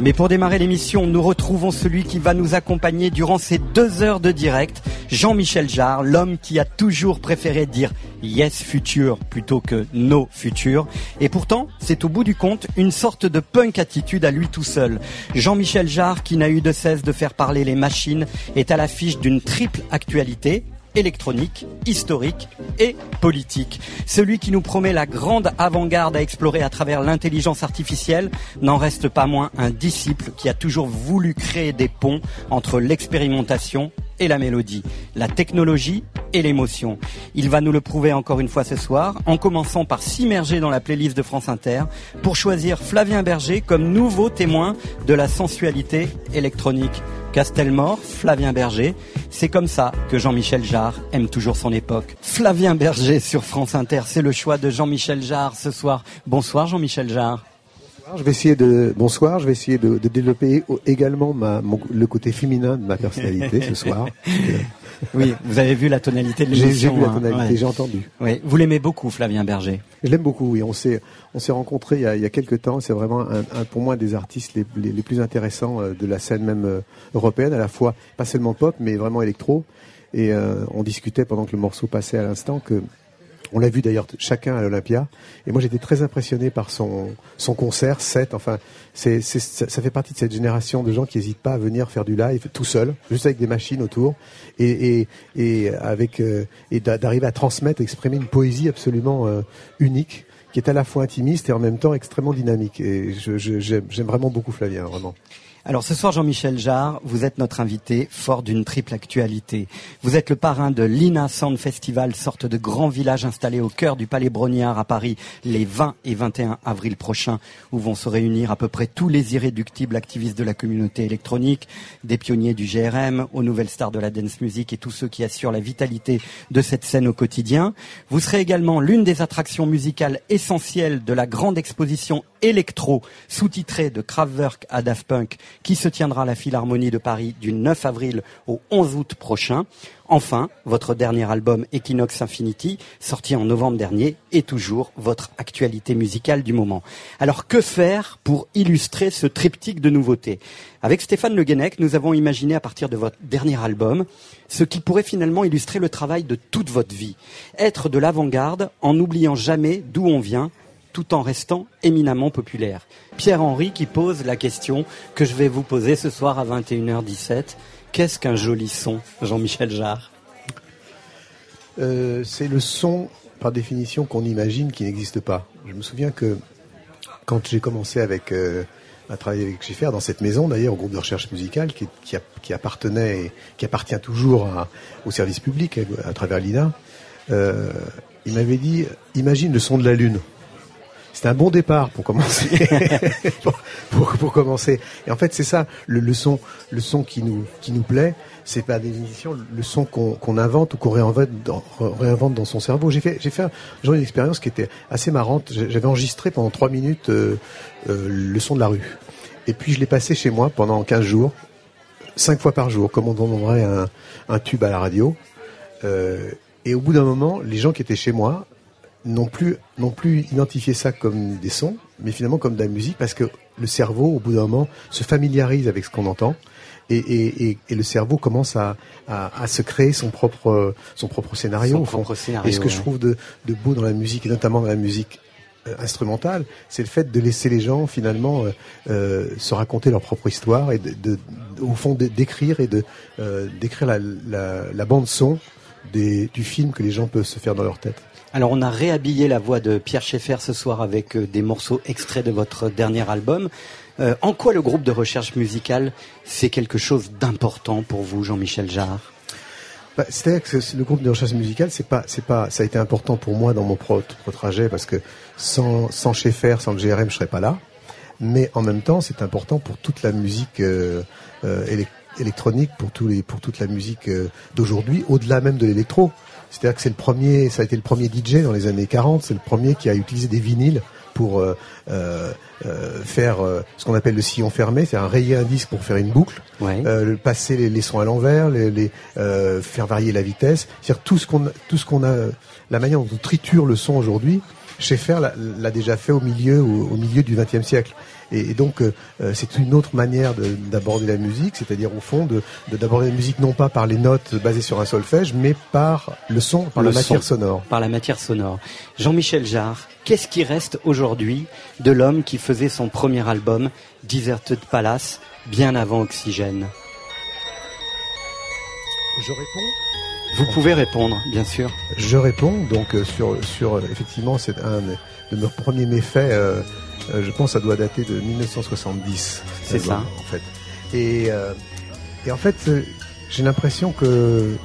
Mais pour démarrer l'émission, nous retrouvons celui qui va nous accompagner durant ces deux heures de direct, Jean-Michel Jarre, l'homme qui a toujours préféré dire Yes Future plutôt que No Future. Et pourtant, c'est au bout du compte une sorte de punk attitude à lui tout seul. Jean-Michel Jarre, qui n'a eu de cesse de faire parler les machines, est à l'affiche d'une triple actualité, électronique, historique et politique. Celui qui nous promet la grande avant-garde à explorer à travers l'intelligence artificielle n'en reste pas moins un disciple qui a toujours voulu créer des ponts entre l'expérimentation et la mélodie, la technologie et l'émotion. Il va nous le prouver encore une fois ce soir, en commençant par s'immerger dans la playlist de France Inter pour choisir Flavien Berger comme nouveau témoin de la sensualité électronique. Castelmore, Flavien Berger, c'est comme ça que Jean-Michel Jarre aime toujours son époque. Flavien Berger sur France Inter, c'est le choix de Jean-Michel Jarre ce soir. Bonsoir Jean-Michel Jarre. Je vais essayer de bonsoir. Je vais essayer de, développer également ma, le côté féminin de ma personnalité ce soir. oui, vous avez vu la tonalité de l'émission. J'ai vu la hein. tonalité, j'ai entendu. Oui, vous l'aimez beaucoup, Flavien Berger. Je l'aime beaucoup. Oui, on s'est on s'est rencontrés il y a, il y a quelques temps. C'est vraiment un, un, pour moi des artistes les, les, les, plus intéressants euh, de la scène même euh, européenne, à la fois pas seulement pop, mais vraiment électro. Et euh, on discutait pendant que le morceau passait à l'instant que on l'a vu d'ailleurs chacun à l'Olympia. Et moi, j'étais très impressionné par son, son concert, set. Enfin, c'est, ça, fait partie de cette génération de gens qui n'hésitent pas à venir faire du live tout seul, juste avec des machines autour, et, et, et avec euh, et d'arriver à transmettre, exprimer une poésie absolument euh, unique, qui est à la fois intimiste et en même temps extrêmement dynamique. Et je, j'aime vraiment beaucoup Flavien, vraiment. Alors ce soir, Jean-Michel Jarre, vous êtes notre invité, fort d'une triple actualité. Vous êtes le parrain de l'INA Sound Festival, sorte de grand village installé au cœur du Palais Brognard à Paris les 20 et 21 avril prochains, où vont se réunir à peu près tous les irréductibles activistes de la communauté électronique, des pionniers du GRM, aux nouvelles stars de la dance music et tous ceux qui assurent la vitalité de cette scène au quotidien. Vous serez également l'une des attractions musicales essentielles de la grande exposition électro sous-titrée de Kraftwerk à Daft Punk qui se tiendra à la Philharmonie de Paris du 9 avril au 11 août prochain. Enfin, votre dernier album Equinox Infinity, sorti en novembre dernier, est toujours votre actualité musicale du moment. Alors que faire pour illustrer ce triptyque de nouveautés? Avec Stéphane Le Guenec, nous avons imaginé à partir de votre dernier album ce qui pourrait finalement illustrer le travail de toute votre vie. Être de l'avant-garde en n'oubliant jamais d'où on vient tout en restant éminemment populaire. Pierre-Henri qui pose la question que je vais vous poser ce soir à 21h17. Qu'est-ce qu'un joli son, Jean-Michel Jarre? Euh, C'est le son, par définition, qu'on imagine qui n'existe pas. Je me souviens que quand j'ai commencé avec, euh, à travailler avec Schiffer, dans cette maison d'ailleurs, au groupe de recherche musicale, qui, appartenait qui appartient toujours au service public à, travers l'INA, euh, il m'avait dit, imagine le son de la Lune c'est un bon départ pour commencer. pour, commencer. Et en fait, c'est ça le, son, le son qui nous qui nous plaît. C'est pas définition le son qu'on invente ou qu'on réinvente dans, réinvente dans son cerveau. J'ai fait j'ai fait une expérience qui était assez marrante. J'avais enregistré pendant trois minutes euh, euh, le son de la rue. Et puis je l'ai passé chez moi pendant 15 jours, cinq fois par jour, comme on demanderait un, un tube à la radio. Euh, et au bout d'un moment, les gens qui étaient chez moi non plus, non plus identifier ça comme des sons, mais finalement comme de la musique, parce que le cerveau, au bout d'un moment, se familiarise avec ce qu'on entend, et, et, et, le cerveau commence à, à, se créer son propre, son propre scénario. Son scénario et ce que je trouve de, de, beau dans la musique, et notamment dans la musique euh, instrumentale, c'est le fait de laisser les gens finalement euh, euh se raconter leur propre histoire et de, de au fond d'écrire et de euh, d'écrire la, la, la, bande son des, du film que les gens peuvent se faire dans leur tête. Alors on a réhabillé la voix de Pierre Schaeffer ce soir avec euh, des morceaux extraits de votre dernier album. Euh, en quoi le groupe de recherche musicale, c'est quelque chose d'important pour vous, Jean-Michel Jarre? Bah, C'est-à-dire que le groupe de recherche musicale, ça a été important pour moi dans mon propre trajet parce que sans, sans Schaeffer, sans le GRM, je serais pas là. Mais en même temps, c'est important pour toute la musique euh, électronique, pour pour toute la musique d'aujourd'hui, au-delà même de l'électro. C'est-à-dire que c'est le premier, ça a été le premier DJ dans les années 40, c'est le premier qui a utilisé des vinyles pour euh, euh, euh faire euh, ce qu'on appelle le sillon fermé, c'est un rayer un disque pour faire une boucle, euh, passer les, les, sons à l'envers, les, les faire varier la vitesse, c'est-à-dire tout ce qu'on tout ce qu'on a, la manière dont on triture le son aujourd'hui Schaeffer l'a déjà fait au milieu, au, milieu du XXe siècle. Et, donc, euh, euh, c'est une autre manière d'aborder la musique, c'est-à-dire au fond de d'aborder la musique non pas par les notes basées sur un solfège, mais par le son, par la matière sonore. Par la matière sonore. Jean-Michel Jarre, qu'est-ce qui reste aujourd'hui de l'homme qui faisait son premier album, Deserted Palace, bien avant Oxygène? Je réponds vous pouvez répondre, bien sûr. Je réponds donc euh, sur sur effectivement c'est un de mes premiers méfaits. Euh, euh, je pense que ça doit dater de 1970. C'est ça. En fait. Et et en fait j'ai l'impression que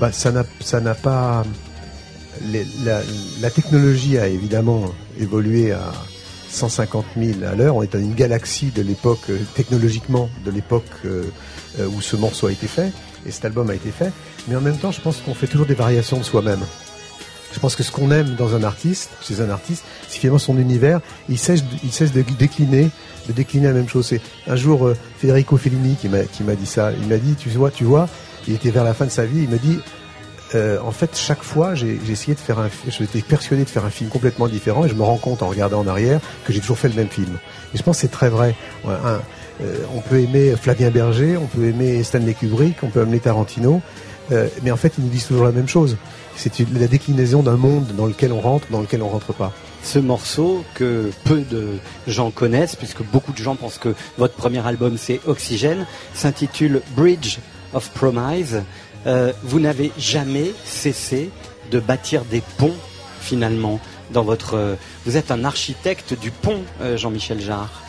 bah, ça n'a ça n'a pas la, la, technologie a évidemment évolué à 150 000 à l'heure. On est dans une galaxie de l'époque technologiquement de l'époque où ce morceau a été fait et cet album a été fait. Mais en même temps, je pense qu'on fait toujours des variations de soi-même. Je pense que ce qu'on aime dans un artiste, chez un artiste, c'est finalement son univers. Il cesse, il cesse de décliner, de décliner la même chose. C'est un jour euh, Federico Fellini qui m'a qui m'a dit ça. Il m'a dit, tu vois, tu vois, il était vers la fin de sa vie. Il m'a dit, euh, en fait, chaque fois, j'ai essayé de faire un, j'étais persuadé de faire un film complètement différent, et je me rends compte en regardant en arrière que j'ai toujours fait le même film. Et je pense que c'est très vrai. On peut aimer Flavien Berger, on peut aimer Stanley Kubrick, on peut aimer Tarantino, euh, mais en fait, ils nous disent toujours la même chose. C'est la déclinaison d'un monde dans lequel on rentre, dans lequel on rentre pas. Ce morceau que peu de gens connaissent, puisque beaucoup de gens pensent que votre premier album c'est Oxygène, s'intitule Bridge of Promise. Euh, vous n'avez jamais cessé de bâtir des ponts finalement dans votre. vous êtes un architecte du pont, Jean-Michel Jarre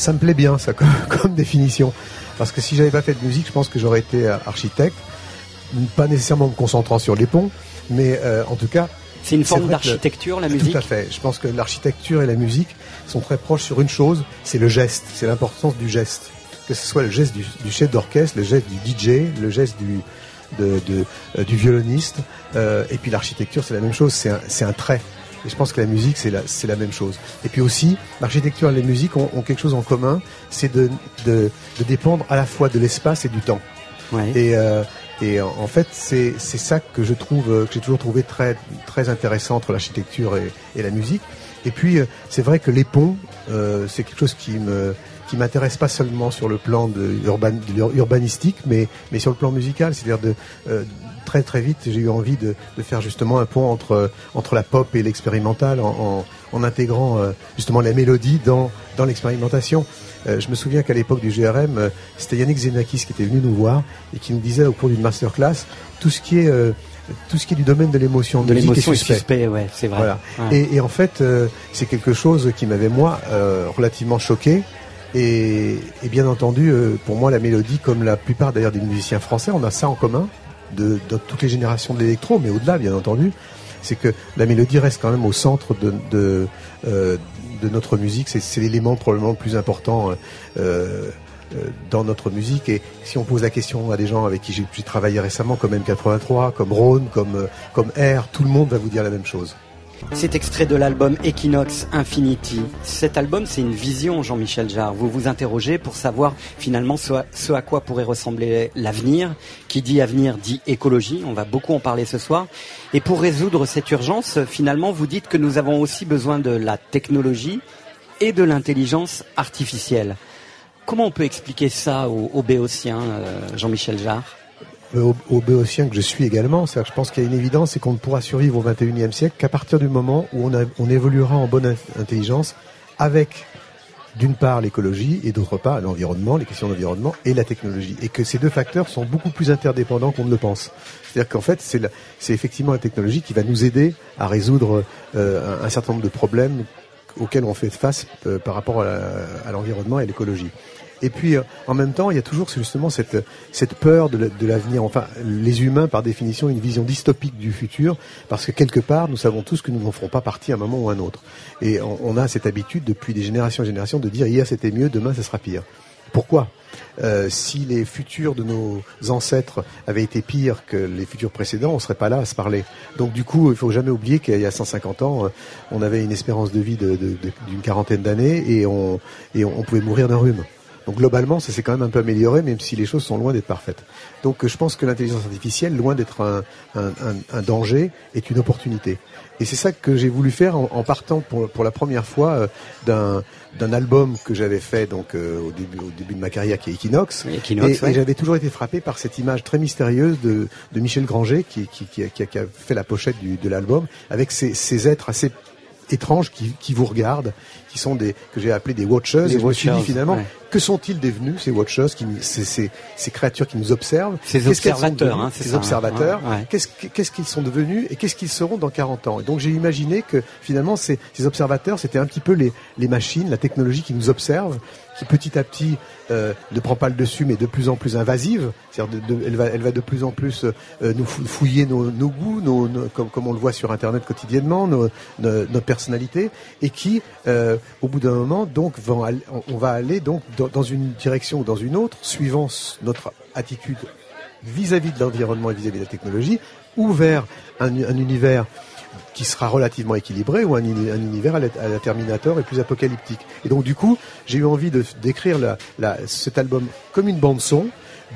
ça me plaît bien ça comme, définition. Parce que si j'avais pas fait de musique, je pense que j'aurais été euh, architecte, pas nécessairement me concentrant sur les ponts, mais euh, en tout cas. C'est une forme d'architecture, la musique Tout à fait. Je pense que l'architecture et la musique sont très proches sur une chose, c'est le geste, c'est l'importance du geste. Que ce soit le geste du, chef d'orchestre, le geste du DJ, le geste du, de, euh, du violoniste, et puis l'architecture, c'est la même chose, c'est un trait. Et je pense que la musique, c'est la, c'est la même chose. Et puis aussi, l'architecture et la musique ont, quelque chose en commun, c'est de, de, de, dépendre à la fois de l'espace et du temps. Ouais. Et, euh, et en fait, c'est, c'est ça que je trouve, que j'ai toujours trouvé très, très intéressant entre l'architecture et, et la musique. Et puis, euh, c'est vrai que les ponts, euh, c'est quelque chose qui me qui m'intéresse pas seulement sur le plan de, urban, de urbanistique, mais mais sur le plan musical, c'est-à-dire de euh, très très vite, j'ai eu envie de, faire justement un pont entre, entre la pop et l'expérimental en, intégrant euh, justement la mélodie dans, dans l'expérimentation. Euh, je me souviens qu'à l'époque du GRM, euh, c'était Yannick Zenakis qui était venu nous voir et qui nous disait au cours d'une masterclass tout ce qui est tout ce qui est du domaine de l'émotion, de l'émotion suspect. ouais, c'est vrai. Voilà. Et, en fait, c'est quelque chose qui m'avait moi relativement choqué. Et, et, bien entendu, pour moi, la mélodie, comme la plupart d'ailleurs des musiciens français, on a ça en commun de, toutes les générations de l'électro, mais au-delà, bien entendu, c'est que la mélodie reste quand même au centre de, euh, notre musique. C'est l'élément probablement le plus important. Euh, euh, dans notre musique et si on pose la question à des gens avec qui j'ai travaillé récemment comme M83, comme Rhône, comme, comme R, tout le monde va vous dire la même chose. C'est extrait de l'album Equinox Infinity. Cet album, c'est une vision, Jean-Michel Jarre. Vous vous interrogez pour savoir finalement ce à, quoi pourrait ressembler l'avenir. Qui dit avenir dit écologie. On va beaucoup en parler ce soir. Et pour résoudre cette urgence, finalement, vous dites que nous avons aussi besoin de la technologie et de l'intelligence artificielle. Comment on peut expliquer ça aux, Béotiens, euh, Jean-Michel Jarre? Au, au béotien que je suis également. cest je pense qu'il y a une évidence, c'est qu'on ne pourra survivre au 21e siècle qu'à partir du moment où on, on évoluera en bonne intelligence avec d'une part l'écologie et d'autre part l'environnement, les questions d'environnement et la technologie. Et que ces deux facteurs sont beaucoup plus interdépendants qu'on ne le pense. C'est-à-dire qu'en fait, c'est effectivement la technologie qui va nous aider à résoudre euh, un, certain nombre de problèmes auxquels on fait face euh, par rapport à l'environnement et l'écologie. Et puis, euh, en même temps, il y a toujours justement cette, cette peur de l'avenir. Enfin, les humains, par définition, ont une vision dystopique du futur, parce que quelque part, nous savons tous que nous n'en ferons pas partie à un moment ou à un autre. Et on, a cette habitude, depuis des générations et générations, de dire hier c'était mieux, demain ça sera pire. Pourquoi? Euh, si les futurs de nos ancêtres avaient été pires que les futurs précédents, on serait pas là à se parler. Donc du coup, il faut jamais oublier qu'il y a 150 ans, euh, on avait une espérance de vie d'une quarantaine d'années et on, et on pouvait mourir d'un rhume. Donc globalement, ça s'est quand même un peu amélioré, même si les choses sont loin d'être parfaites. Donc je pense que l'intelligence artificielle, loin d'être un, un, un, danger, est une opportunité. Et c'est ça que j'ai voulu faire en, partant pour, pour, la première fois euh, d'un d'un album que j'avais fait donc euh, au début au début de ma carrière qui est Equinox, Equinox et, j'avais toujours été frappé par cette image très mystérieuse de, de Michel Granger qui, qui, qui, a, qui, a, fait la pochette du, de l'album avec ces, ces êtres assez étranges qui, qui vous regardent, qui sont des que j'ai appelé des watchers. et je me suis dit finalement, que sont-ils devenus ces watchers, qui, ces, ces, ces, créatures qui nous observent? Ces observateurs, hein, ces observateurs? Qu'est-ce qu'est-ce qu'ils sont devenus et qu'est-ce qu'ils seront dans 40 ans? Et donc j'ai imaginé que finalement ces, ces observateurs, c'était un petit peu les, les machines, la technologie qui nous observe qui petit à petit euh, ne prend pas le dessus, mais de plus en plus invasive. C'est-à-dire, elle va, elle va de plus en plus euh, nous fouiller nos, nos goûts, nos, comme, comme, on le voit sur Internet quotidiennement, nos, nos personnalités, et qui, euh, au bout d'un moment, donc, on va aller donc dans, une direction ou dans une autre, suivant notre attitude vis-à-vis de l'environnement et vis-à-vis de la technologie, ou vers un, un univers qui sera relativement équilibré ou un, univers à la, Terminator et plus apocalyptique. Et donc du coup, j'ai eu envie de d'écrire cet album comme une bande son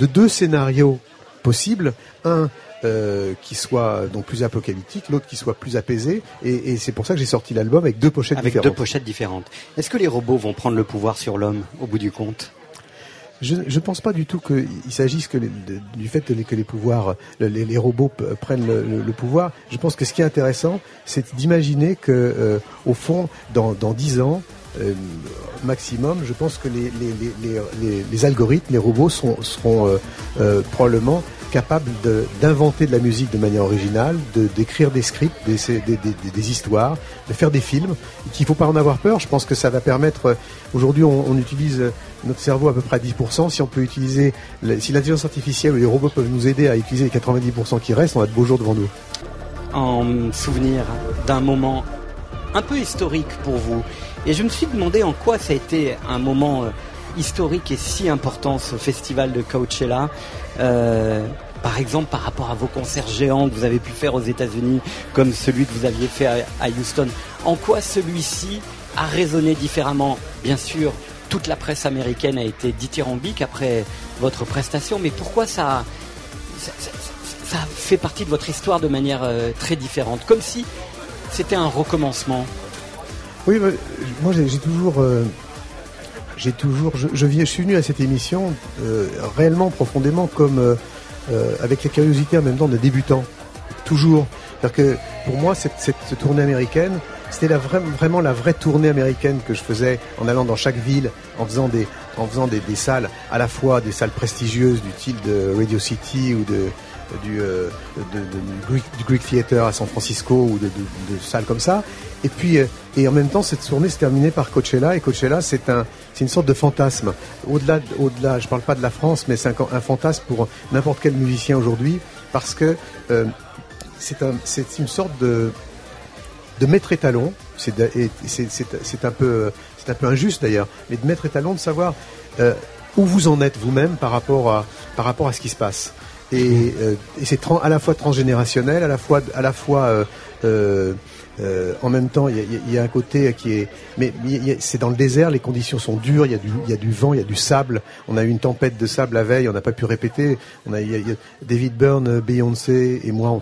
de deux scénarios possibles, un euh, qui soit donc plus apocalyptique, l'autre qui soit plus apaisé, et, et c'est pour ça que j'ai sorti l'album avec deux pochettes différentes. Avec deux pochettes différentes. Est-ce que les robots vont prendre le pouvoir sur l'homme au bout du compte? Je ne pense pas du tout qu'il s'agisse que du fait que les pouvoirs, les, robots prennent le, pouvoir. Je pense que ce qui est intéressant, c'est d'imaginer que, euh, au fond, dans dix ans, euh, maximum, je pense que les, les, algorithmes, les robots seront, seront euh, probablement capables d'inventer de, la musique de manière originale, d'écrire des scripts, des, des, histoires, de faire des films. Qu'il ne faut pas en avoir peur. Je pense que ça va permettre. Aujourd'hui, on, utilise notre cerveau à peu près à 10%. Si on peut utiliser, si l'intelligence artificielle ou les robots peuvent nous aider à utiliser les 90% qui restent, on a de beaux jours devant nous. En souvenir d'un moment un peu historique pour vous. Et je me suis demandé en quoi ça a été un moment euh, historique et si important ce festival de Coachella. Euh, par exemple par rapport à vos concerts géants que vous avez pu faire aux États-Unis, comme celui que vous aviez fait à, Houston. En quoi celui-ci a résonné différemment? Bien sûr, toute la presse américaine a été dithyrambique après votre prestation, mais pourquoi ça, ça, fait partie de votre histoire de manière euh, très différente, comme si c'était un recommencement Oui, moi j'ai toujours euh, j'ai toujours, je, suis venu à cette émission euh, réellement profondément comme euh, euh, avec la curiosité en même temps de débutant, toujours. C'est-à-dire que pour moi, cette, tournée américaine, c'était vraiment la vraie tournée américaine que je faisais en allant dans chaque ville, en faisant des, en faisant des, des salles, à la fois des salles prestigieuses du style de Radio City ou de du, euh, de, de, du, Greek, Theater à San Francisco ou de, salles comme ça. Et puis, euh, et en même temps, cette tournée s'est terminée par Coachella. Et Coachella, c'est un, une sorte de fantasme. Au-delà, au-delà, je parle pas de la France, mais c'est un, fantasme pour n'importe quel musicien aujourd'hui, parce que euh, c'est un, une sorte de, de maître étalon. C'est, c'est, un peu, un peu injuste d'ailleurs, mais de maître étalon, de savoir où vous en êtes vous-même par par rapport à ce qui se passe. Et, euh, et c'est à la fois transgénérationnel, à la fois, à la fois euh, en même temps, il y, a, un côté qui est, mais c'est dans le désert, les conditions sont dures, il y, a du, vent, il y a du sable. On a eu une tempête de sable la veille, on n'a pas pu répéter. On a, David Byrne, Beyoncé et moi,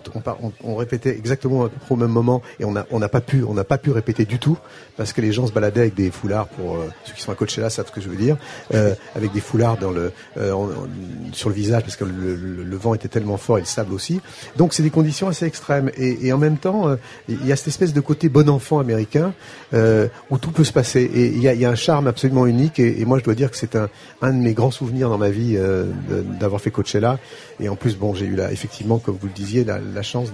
on, répétait exactement au même moment et on n'a pas pu, on n'a pas pu répéter du tout parce que les gens se baladaient avec des foulards. Pour euh, ceux qui sont à Coachella savent ce que je veux dire, euh, avec des foulards euh, sur le visage parce que le, vent était tellement fort et le sable aussi. Donc c'est des conditions assez extrêmes et en même temps, il y a cette espèce de côté bon enfant américain euh, où tout peut se passer. Et il y a, a, un charme absolument unique. Et, moi, je dois dire que c'est un, un de mes grands souvenirs dans ma vie euh, d'avoir fait Coachella. Et en plus, bon, j'ai eu là, effectivement, comme vous le disiez, la, chance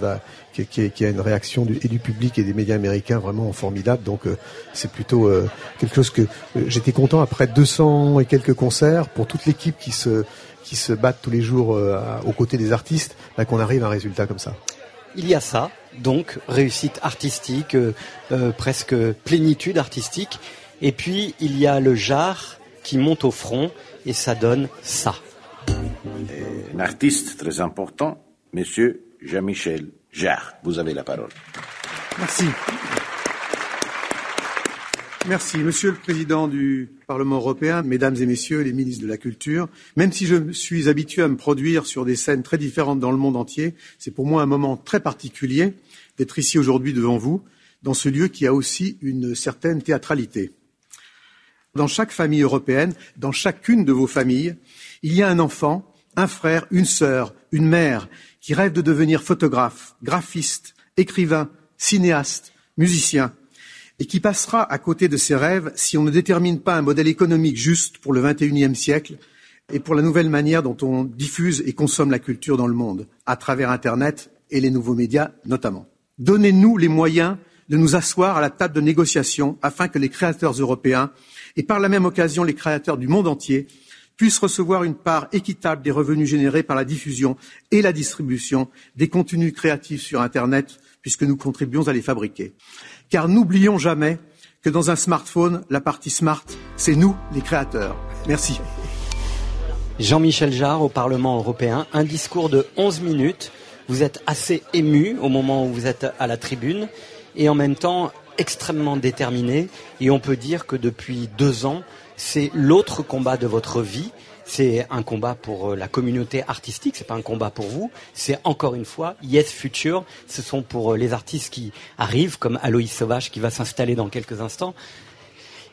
qu'il y, ait une réaction du, et du public et des médias américains vraiment formidable. Donc, euh, c'est plutôt euh, quelque chose que euh, j'étais content après 200 et quelques concerts pour toute l'équipe qui se qui se battent tous les jours aux côtés des artistes, bah, qu'on arrive à un résultat comme ça. Il y a ça, donc réussite artistique, euh, euh, presque plénitude artistique. Et puis il y a le jar qui monte au front et ça donne ça. Un artiste très important, Monsieur Merci. Monsieur le Président du Parlement européen, Mesdames et Messieurs les ministres de la Culture, même si je suis habitué à me produire sur des scènes très différentes dans le monde entier, c'est pour moi un moment très particulier d'être ici aujourd'hui devant vous, dans ce lieu qui a aussi une certaine théâtralité. Dans chaque famille européenne, dans chacune de vos familles, il y a un enfant, un frère, une sœur, une mère qui rêve de devenir photographe, graphiste, écrivain, cinéaste, musicien, et qui passera à côté de ses rêves si on ne détermine pas un modèle économique juste pour le XXIe siècle et pour la nouvelle manière dont on diffuse et consomme la culture dans le monde, à travers Internet et les nouveaux médias notamment. Donnez-nous les moyens de nous asseoir à la table de négociation afin que les créateurs européens et par la même occasion les créateurs du monde entier puissent recevoir une part équitable des revenus générés par la diffusion et la distribution des contenus créatifs sur Internet, puisque nous contribuons à les fabriquer. Car n'oublions jamais que dans un smartphone, la partie smart, c'est nous, les créateurs. Merci. Jean-Michel Jarre au Parlement européen, un discours de 11 minutes. Vous êtes assez ému au moment où vous êtes à la tribune et en même temps extrêmement déterminé. Et on peut dire que depuis deux ans, c'est l'autre combat de votre vie. C'est un combat pour euh, la communauté artistique, c'est pas un combat pour vous. C'est encore une fois Yes Future. Ce sont pour euh, les artistes qui arrivent, comme Aloïs Sauvage qui va s'installer dans quelques instants.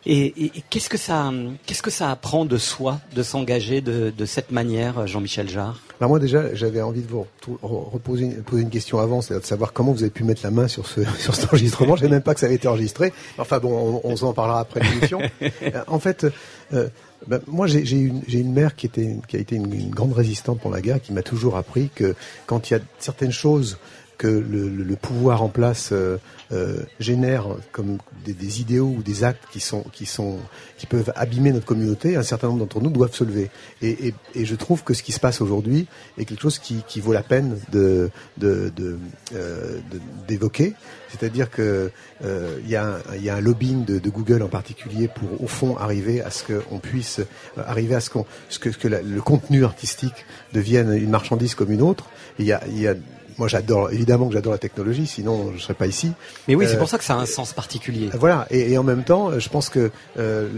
Et, qu'est-ce que ça, qu'est-ce que ça apprend de soi de s'engager de, cette manière, Jean-Michel Jarre? Alors moi déjà, j'avais envie de vous reposer une, poser une question avant, c'est de savoir comment vous avez pu mettre la main sur ce sur cet enregistrement. Je savais même pas que ça avait été enregistré. Enfin bon, on, s'en parlera après l'émission. Euh, en fait, euh, ben, moi j'ai une, une mère qui était qui a été une, grande résistante pour la guerre, qui m'a toujours appris que quand il y a certaines choses que le, le, pouvoir en place euh, euh, génère comme des, des, idéaux ou des actes qui sont qui sont qui peuvent abîmer notre communauté, un certain nombre d'entre nous doivent se lever. Et, et, et, je trouve que ce qui se passe aujourd'hui est quelque chose qui, qui vaut la peine de de, de, euh, d'évoquer. C'est-à-dire que euh, il y, a un, y a un lobbying de, de, Google en particulier pour au fond arriver à ce qu'on puisse arriver à ce, qu'on, ce que, que le contenu artistique devienne une marchandise comme une autre. Il y a, y a moi j'adore, évidemment que j'adore la technologie, sinon je serais pas ici. Mais oui, c'est euh, pour ça que ça a un sens particulier. Voilà, et, et en même temps, je pense que euh,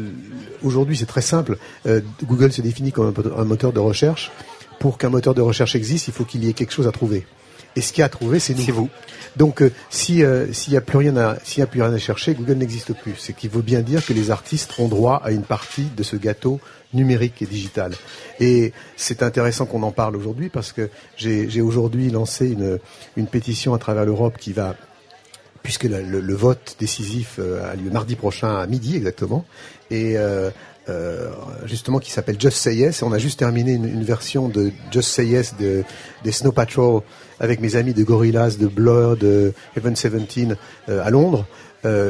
aujourd'hui c'est très simple. Euh, Google se définit comme un, moteur de recherche. Pour qu'un moteur de recherche existe, il faut qu'il y ait quelque chose à trouver. Et ce qu'il y a à trouver, c'est nous. C'est vous. Donc, euh, si s'il n'y a plus rien à s'il y a plus rien à chercher, Google n'existe plus. C'est qu'il veut bien dire que les artistes ont droit à une partie de ce gâteau numérique et digital. Et c'est intéressant qu'on en parle aujourd'hui parce que j'ai aujourd'hui lancé une, une pétition à travers l'Europe qui va puisque le, vote décisif euh, a lieu mardi prochain à midi exactement, et euh, euh, justement qui s'appelle Just Say Yes. On a juste terminé une, version de Just Say Yes de, des Snow Patrol avec mes amis de Gorillaz, de Blur, de Heaven 17 euh, à Londres,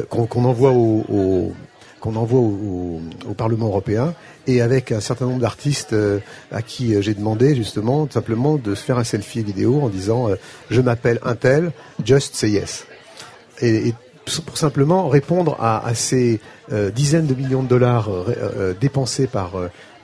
qu'on envoie au, au qu'on envoie au, Parlement européen et avec un certain nombre d'artistes euh, à qui euh, j'ai demandé justement simplement de se faire un selfie vidéo en disant euh, je m'appelle un tel, just say yes. Et, pour simplement répondre à, à ces dizaines de millions de dollars dépensés par,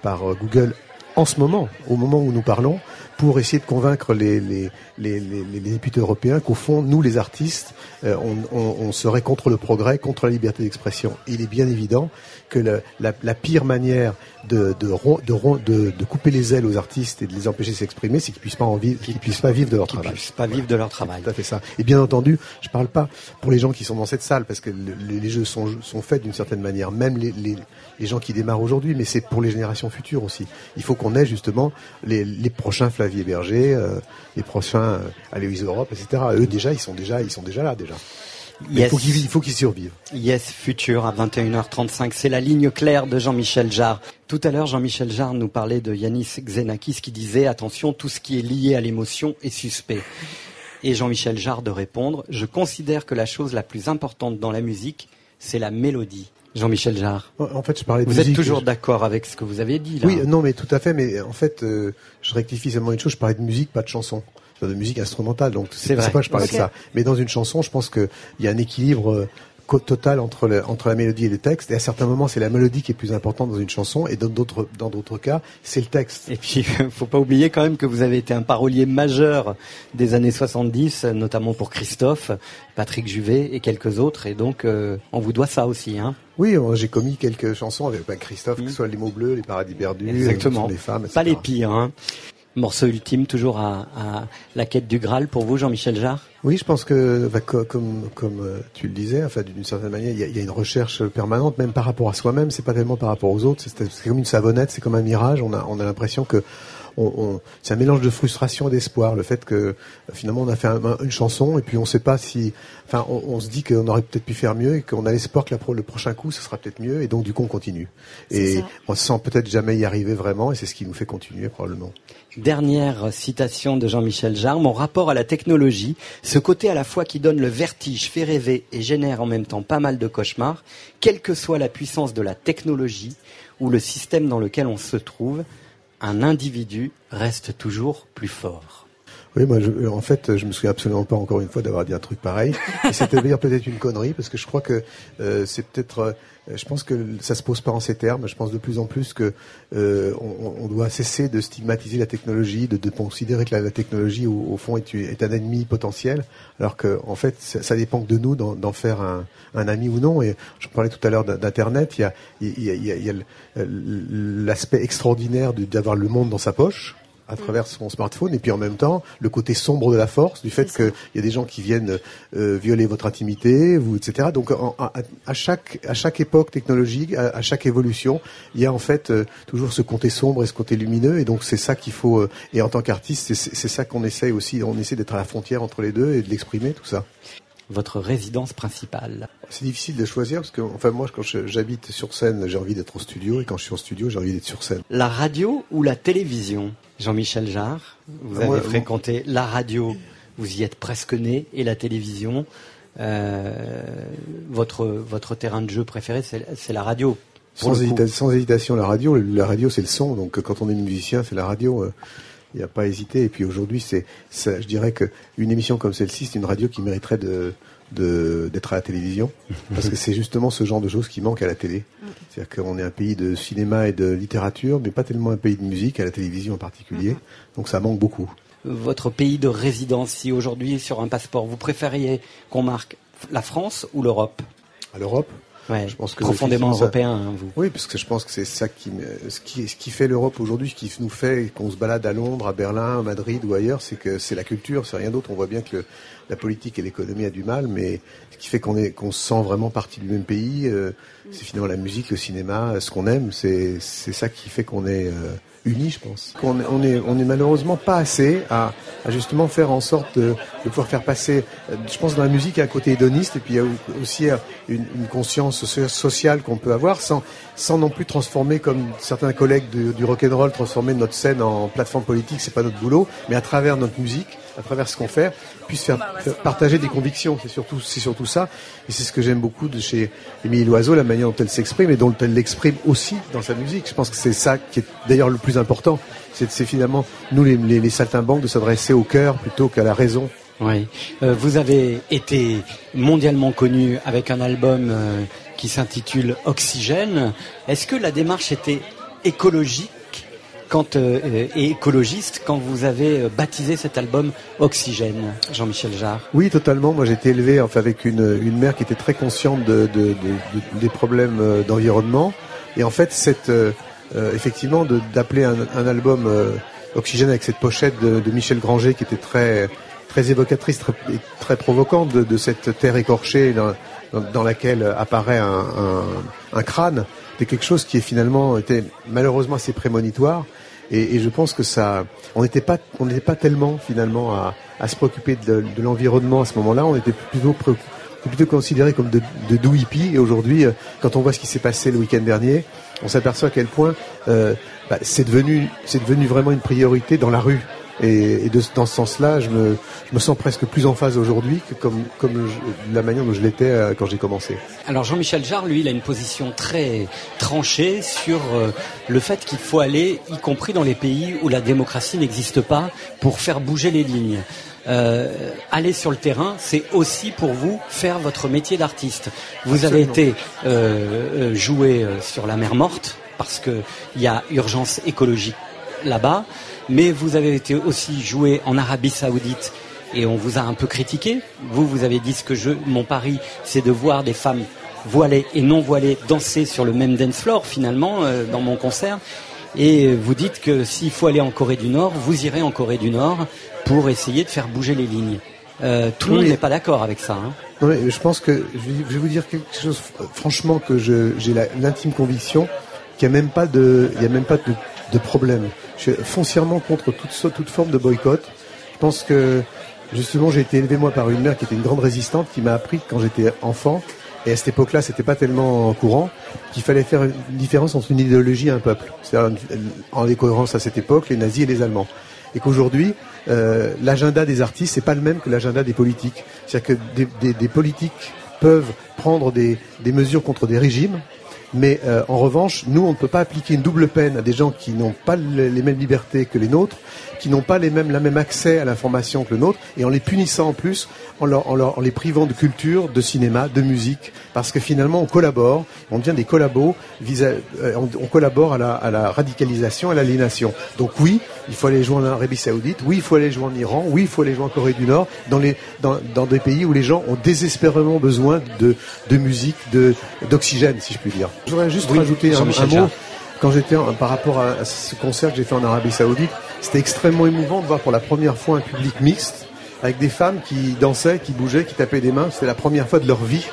par Google en ce moment, au moment où nous parlons, pour essayer de convaincre les, les, les, les députés européens qu'au fond, nous, les artistes, euh, on, on, on, serait contre le progrès, contre la liberté d'expression. Il est bien évident que la, la, la pire manière de, de, de, de, couper les ailes aux artistes et de les empêcher de s'exprimer, c'est qu'ils puissent pas en vivre, qu'ils puissent pas vivre de leur travail. Puissent pas vivre de leur travail. Tout à fait ça. Et bien entendu, je parle pas pour les gens qui sont dans cette salle, parce que les jeux sont, sont faits d'une certaine manière, même les, les, les gens qui démarrent aujourd'hui, mais c'est pour les générations futures aussi. Il faut qu'on ait justement les, les prochains Flavie Berger, euh, les prochains euh, Aloïs Europe, etc. Eux déjà, ils sont déjà, ils sont déjà là déjà. Il faut qu'ils survivent. Yes, futur à 21h35. C'est la ligne claire de Jean-Michel Jarre. Tout à l'heure, Jean-Michel Jarre nous parlait de Yanis Xenakis qui disait attention, tout ce qui est lié à l'émotion est suspect. Et Jean-Michel Jarre de répondre, je considère que la chose la plus importante dans la musique, c'est la mélodie. Jean-Michel Jarre. En fait, je parlais de Vous êtes toujours d'accord avec ce que vous avez dit là Oui, non, mais tout à fait. Mais en fait, euh, je rectifie seulement une chose. Je parlais de musique, pas de chanson de musique instrumentale. Donc c'est pas que je parlais de ça. Mais dans une chanson, je pense qu'il y a un équilibre euh, total entre, le, entre la mélodie et le texte. Et à certains moments, c'est la mélodie qui est plus importante dans une chanson, et dans d'autres, dans d'autres cas, c'est le texte. Et puis, faut pas oublier quand même que vous avez été un parolier majeur des années 70, notamment pour Christophe, Patrick Juvet et quelques autres. Et donc, euh, on vous doit ça aussi. Hein oui, j'ai commis quelques chansons avec ben, Christophe, que ce mmh. soit Les mots bleus, Les paradis perdus, Exactement. les femmes, etc. Pas les pires. Hein. Morceau ultime, toujours à, la quête du Graal pour vous, Jean-Michel Jarre? Oui, je pense que, bah, comme, comme euh, tu le disais, enfin, d'une certaine manière, il y, a, une recherche permanente, même par rapport à soi-même. C'est pas tellement par rapport aux autres. C'est comme une savonnette, c'est comme un mirage. On a, on a l'impression que on, c'est un mélange de frustration et d'espoir. Le fait que finalement on a fait une chanson et puis on ne sait pas si, enfin, on, se dit qu'on aurait peut-être pu faire mieux et qu'on a l'espoir que le prochain coup ce sera peut-être mieux et donc du coup on continue. Et on se sent peut-être jamais y arriver vraiment et c'est ce qui nous fait continuer probablement. Dernière citation de Jean-Michel Jarre, mon rapport à la technologie, ce côté à la fois qui donne le vertige, fait rêver et génère en même temps pas mal de cauchemars, quelle que soit la puissance de la technologie ou le système dans lequel on se trouve, un individu reste toujours plus fort. Oui, moi, je, en fait, je me souviens absolument pas encore une fois d'avoir dit un truc pareil. C'était peut-être une connerie parce que je crois que euh, c'est peut-être. Euh, je pense que ça se pose pas en ces termes. Je pense de plus en plus que euh, on, doit cesser de stigmatiser la technologie, de, considérer que la, technologie au, fond est, est, un ennemi potentiel, alors que en fait, ça, dépend de nous d'en faire un, un, ami ou non. Et je parlais tout à l'heure d'Internet. Il y a, a, il y a l'aspect extraordinaire d'avoir le monde dans sa poche à travers son smartphone et puis en même temps le côté sombre de la force du fait qu'il y a des gens qui viennent euh, violer votre intimité vous etc donc à, chaque à chaque époque technologique à, chaque évolution il y a en fait euh, toujours ce côté sombre et ce côté lumineux et donc c'est ça qu'il faut euh, et en tant qu'artiste c'est ça qu'on essaye aussi on essaie d'être à la frontière entre les deux et de l'exprimer tout ça. Votre résidence principale. C'est difficile de choisir parce que, enfin, moi, quand j'habite sur scène, j'ai envie d'être au studio, et quand je suis en studio, j'ai envie d'être sur scène. La radio ou la télévision? Jean-Michel Jarre, vous avez fréquenté la radio, vous y êtes presque né, et la télévision. Euh, votre, votre terrain de jeu préféré, c'est la radio. Sans, hésitation, la radio. La radio, c'est le son. Donc, quand on est musicien, c'est la radio. Euh, il n'y a pas à hésiter. Et puis aujourd'hui, c'est, je dirais qu'une émission comme celle-ci, c'est une radio qui mériterait de, d'être à la télévision parce que c'est justement ce genre de choses qui manquent à la télé. C'est-à-dire qu'on est un pays de cinéma et de littérature, mais pas tellement un pays de musique, à la télévision en particulier. Mm-hmm. Donc ça manque beaucoup. Votre pays de résidence, si aujourd'hui sur un passeport, vous préfériez qu'on marque la France ou l'Europe? À je pense que profondément européen, hein, vous. Oui, parce que je pense que c'est ça qui, ce qui, ce qui fait l'Europe aujourd'hui, ce qui nous fait qu'on se balade à Londres, à Berlin, à Madrid ou ailleurs, c'est que c'est la culture, c'est rien d'autre. On voit bien que la politique et l'économie a du mal, mais ce qui fait qu'on est, qu'on se sent vraiment partie du même pays, euh, c'est finalement la musique, le cinéma, ce qu'on aime, c'est, c'est ça qui fait qu'on est euh, unis, je pense. On, on est, malheureusement pas assez à, justement faire en sorte de, pouvoir faire passer. Euh, je pense dans la musique, un côté hédoniste et puis il y a aussi une, conscience sociale qu'on peut avoir sans, sans non plus transformer comme certains collègues du, du rock'n'roll transformer notre scène en plateforme politique. C'est pas notre boulot, mais à travers notre musique à travers ce qu'on fait, puisse faire, partager des convictions. C'est surtout, c'est surtout ça. Et c'est ce que j'aime beaucoup de chez Émilie Loiseau, la manière dont elle s'exprime et dont elle l'exprime aussi dans sa musique. Je pense que c'est ça qui est d'ailleurs le plus important. C'est, finalement, nous, les, les, saltimbanques, de s'adresser au cœur plutôt qu'à la raison. Oui. Euh, vous avez été mondialement connu avec un album euh, qui s'intitule Oxygène. Est-ce que la démarche était écologique quand, euh, euh, écologiste quand vous avez euh, baptisé cet album Oxygène, Jean-Michel Jarre? Oui, totalement. Moi, j'ai été élevé enfin, avec une, une mère qui était très consciente de, de, de, des problèmes d'environnement. Et en fait, cette, effectivement, d'appeler un, un, album Oxygène avec cette pochette de, Michel Granger qui était très, très évocatrice, très, très provocante de, cette terre écorchée dans, dans, laquelle apparaît un, un, un crâne, c'était quelque chose qui est finalement était malheureusement assez prémonitoire. Et, je pense que ça, on n'était pas, on n'était pas tellement finalement à, à se préoccuper de, de l'environnement à ce moment-là. On était plutôt plutôt considéré comme de, de doux hippies. Et aujourd'hui, euh, quand on voit ce qui s'est passé le week-end dernier, on s'aperçoit à quel point euh, bah, c'est devenu, c'est devenu vraiment une priorité dans la rue. Et, de, dans ce sens-là, je me, je me sens presque plus en phase aujourd'hui que comme, comme la manière dont je l'étais euh, quand j'ai commencé. Alors Jean-Michel Jarre, lui, il a une position très tranchée sur euh, le fait qu'il faut aller, y compris dans les pays où la démocratie n'existe pas, pour faire bouger les lignes. euh, aller sur le terrain, c'est aussi pour vous faire votre métier d'artiste. Vous avez été euh, joué sur la mer Morte parce qu'il y a urgence écologique là-bas, mais vous avez été aussi joué en Arabie Saoudite et on vous a un peu critiqué. Vous, vous avez dit ce que je, mon pari, c'est de voir des femmes voilées et non voilées danser sur le même dance floor finalement euh, dans mon concert. Et vous dites que s'il faut aller en Corée du Nord, vous irez en Corée du Nord pour essayer de faire bouger les lignes. Euh, tout le monde n'est pas d'accord avec ça. Hein. je pense que je vais vous dire quelque chose franchement que j'ai l'intime conviction qu'il n'y a même pas de, il y a même pas de, de, problème. Je suis foncièrement contre toute, toute forme de boycott. Je pense que justement j'ai été élevé moi par une mère qui était une grande résistante qui m'a appris quand j'étais enfant et à cette époque-là, c'était pas tellement courant qu'il fallait faire une différence entre une idéologie et un peuple. C'est-à-dire en décohérence à cette époque, les nazis et les Allemands. Et qu'aujourd'hui, euh, l'agenda des artistes, c'est pas le même que l'agenda des politiques. C'est-à-dire que des, des, des, politiques peuvent prendre des, des mesures contre des régimes, mais euh, en revanche, nous, on ne peut pas appliquer une double peine à des gens qui n'ont pas les mêmes libertés que les nôtres, qui n'ont pas les mêmes, la même accès à l'information que le nôtre, et en les punissant en plus, en, leur, en, leur, en les privant de culture, de cinéma, de musique, parce que finalement, on collabore, on devient des collabos, euh, on, on, collabore à la, à la radicalisation, à l'aliénation. Donc oui, il faut aller jouer en Arabie Saoudite, oui, il faut aller jouer en Iran, oui, il faut aller jouer en Corée du Nord, dans, les, dans, dans des pays où les gens ont désespérément besoin de, de musique, d'oxygène, si je puis dire. Je voudrais juste rajouter un, mot. Quand j'étais par rapport à ce concert que j'ai fait en Arabie Saoudite, c'était extrêmement émouvant de voir pour la première fois un public mixte avec des femmes qui dansaient, qui bougeaient, qui tapaient des mains. C'était la première fois de leur vie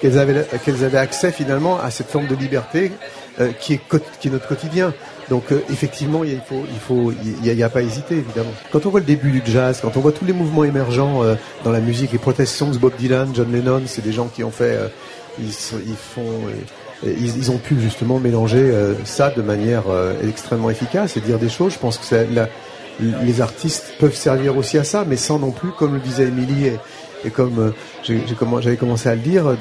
qu'elles avaient, accès finalement à cette forme de liberté euh, qui, est, notre quotidien. Donc euh, effectivement, il faut, il faut, il y a, pas à hésiter évidemment. Quand on voit le début du jazz, quand on voit tous les mouvements émergents euh, dans la musique, les protest songs, Bob Dylan, John Lennon, c'est des gens qui ont fait, ils, font, ils, ils, ont pu justement mélanger ça de manière extrêmement efficace et dire des choses. Je pense que les artistes peuvent servir aussi à ça, mais sans non plus, comme le disait Émilie et, et comme j'avais commencé à le dire,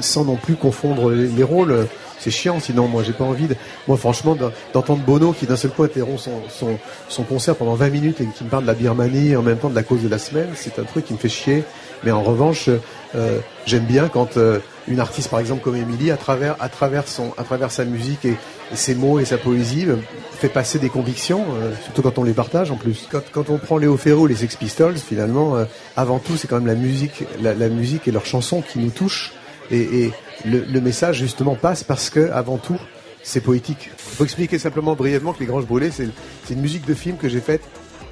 sans non plus confondre les rôles. C'est chiant sinon moi j'ai pas envie moi franchement d'entendre Bono qui d'un seul coup interrompt son, son, son, concert pendant 20 minutes et qui me parle de la Birmanie en même temps de la cause de la semaine c'est un truc qui me fait chier. Mais en revanche euh, j'aime bien quand euh, une artiste par exemple comme Émilie à travers à travers à travers sa musique et, ses mots et sa poésie euh, fait passer des convictions surtout quand on les partage en plus. Quand, quand on prend Léo Ferro les Sex Pistols finalement avant tout c'est quand même la musique la, la musique et leurs chansons qui nous touchent et, et le, le, message justement passe parce que avant tout c'est poétique. Il faut expliquer simplement brièvement que Les Granges Brûlées, c'est une musique de film que j'ai faite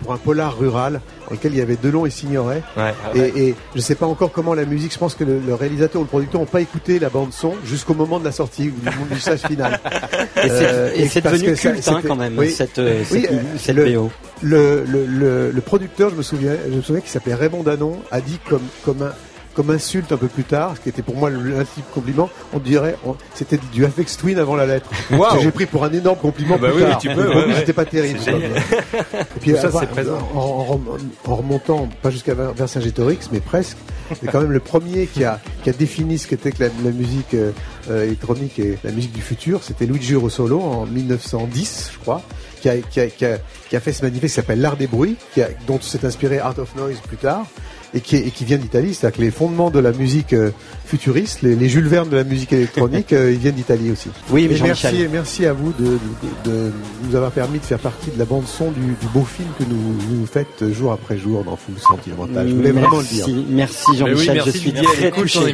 pour un polar rural dans lequel il y avait Delon et Signoret. Ouais, et, et, je ne sais pas encore comment la musique, je pense que le, le réalisateur ou le producteur n'ont pas écouté la bande son jusqu'au moment de la sortie, du message final. et c'est euh, devenu culte hein, quand même, oui, cette, euh, cette, oui, cette le, le, le, le, producteur, je me souviens, je me souviens qu'il s'appelait Raymond Danon, a dit comme, comme un comme insulte un peu plus tard, ce qui était pour moi l'intime compliment, on dirait, c'était du Afex Twin avant la lettre. Wow. J'ai pris pour un énorme compliment bah plus oui, tard. Tu peux, ouais, C'était pas terrible. Et puis ça, c'est présent. En, en, remontant, pas jusqu'à vers Saint-Gétorix, mais presque, c'est quand même le premier qui a, qui a défini ce qu'était que la, la, musique euh, électronique et la musique du futur. C'était Luigi Russolo en 1910, je crois. Qui a, qui, a, qui, a, qui a, fait ce manifeste qui s'appelle L'Art des bruits, qui dont s'est inspiré Art of Noise plus tard et qui, et qui vient d'Italie. C'est-à-dire que les fondements de la musique euh, futuriste, les, les, Jules Verne de la musique électronique, euh, ils viennent d'Italie aussi. Oui, mais merci, merci à vous de, de, de, nous avoir permis de faire partie de la bande son du, du beau film que nous, vous faites jour après jour dans Full Sentimental. Je voulais vraiment le dire. Merci Jean-Michel, je suis très touché.